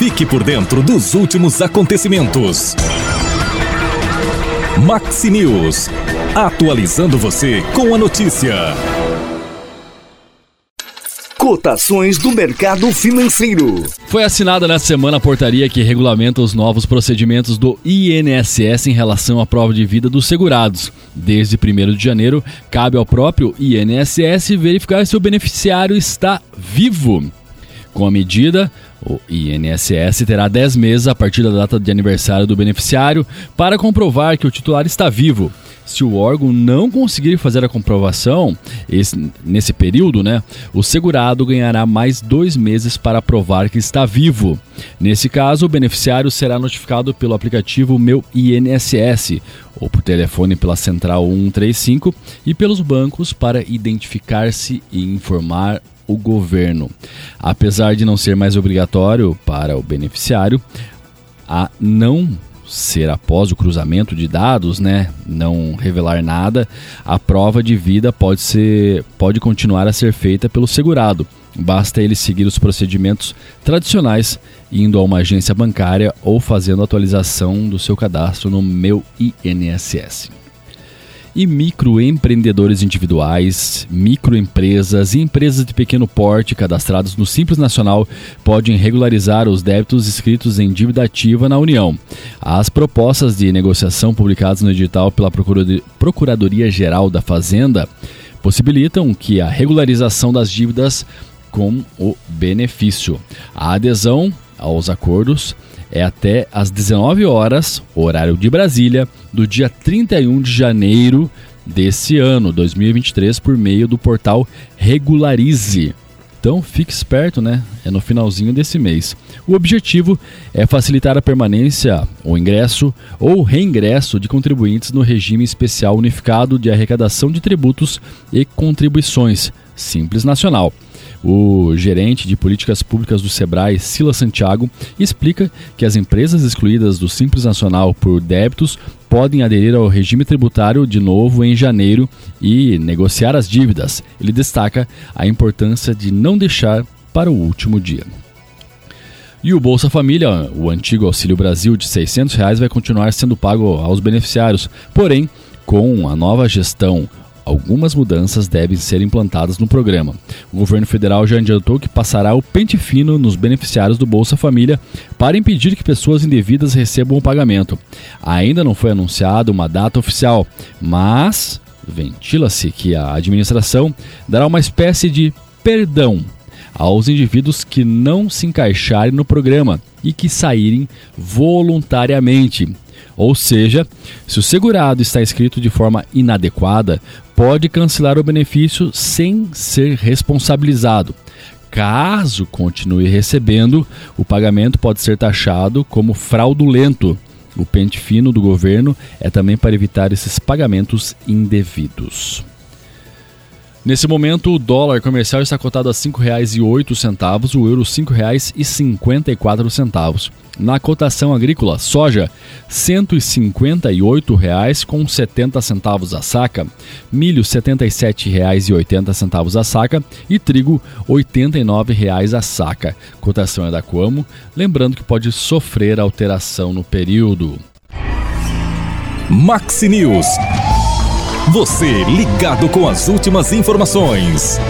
Fique por dentro dos últimos acontecimentos. Maxi News. Atualizando você com a notícia. Cotações do mercado financeiro. Foi assinada nesta semana a portaria que regulamenta os novos procedimentos do INSS em relação à prova de vida dos segurados. Desde 1 de janeiro, cabe ao próprio INSS verificar se o beneficiário está vivo. Com a medida, o INSS terá 10 meses a partir da data de aniversário do beneficiário para comprovar que o titular está vivo. Se o órgão não conseguir fazer a comprovação esse, nesse período, né, o segurado ganhará mais dois meses para provar que está vivo. Nesse caso, o beneficiário será notificado pelo aplicativo Meu INSS ou por telefone pela Central 135 e pelos bancos para identificar-se e informar o governo. Apesar de não ser mais obrigatório para o beneficiário, a não ser após o cruzamento de dados, né, não revelar nada, a prova de vida pode ser pode continuar a ser feita pelo segurado. Basta ele seguir os procedimentos tradicionais, indo a uma agência bancária ou fazendo atualização do seu cadastro no meu INSS e microempreendedores individuais, microempresas e empresas de pequeno porte cadastrados no Simples Nacional podem regularizar os débitos escritos em dívida ativa na União. As propostas de negociação publicadas no edital pela Procuradoria-Geral da Fazenda possibilitam que a regularização das dívidas com o benefício. A adesão aos acordos é até às 19 horas, horário de Brasília, do dia 31 de janeiro desse ano, 2023, por meio do portal Regularize. Então fique esperto, né? É no finalzinho desse mês. O objetivo é facilitar a permanência, o ingresso ou reingresso de contribuintes no regime especial unificado de arrecadação de tributos e contribuições, Simples Nacional. O gerente de políticas públicas do Sebrae, Sila Santiago, explica que as empresas excluídas do Simples Nacional por débitos podem aderir ao regime tributário de novo em janeiro e negociar as dívidas. Ele destaca a importância de não deixar para o último dia. E o Bolsa Família, o antigo Auxílio Brasil de 600 reais, vai continuar sendo pago aos beneficiários. Porém, com a nova gestão algumas mudanças devem ser implantadas no programa. O governo federal já adiantou que passará o pente fino nos beneficiários do Bolsa Família para impedir que pessoas indevidas recebam o pagamento. Ainda não foi anunciada uma data oficial, mas ventila-se que a administração dará uma espécie de perdão aos indivíduos que não se encaixarem no programa e que saírem voluntariamente. Ou seja, se o segurado está inscrito de forma inadequada, pode cancelar o benefício sem ser responsabilizado. Caso continue recebendo, o pagamento pode ser taxado como fraudulento. O pente fino do governo é também para evitar esses pagamentos indevidos. Nesse momento, o dólar comercial está cotado a R$ 5,08, o euro R$ 5,54. Na cotação agrícola, soja R$ 158,70 a saca, milho R$ 77,80 a saca e trigo R$ 89,00 a saca. Cotação é da Coamo, lembrando que pode sofrer alteração no período. Maxi News. Você ligado com as últimas informações.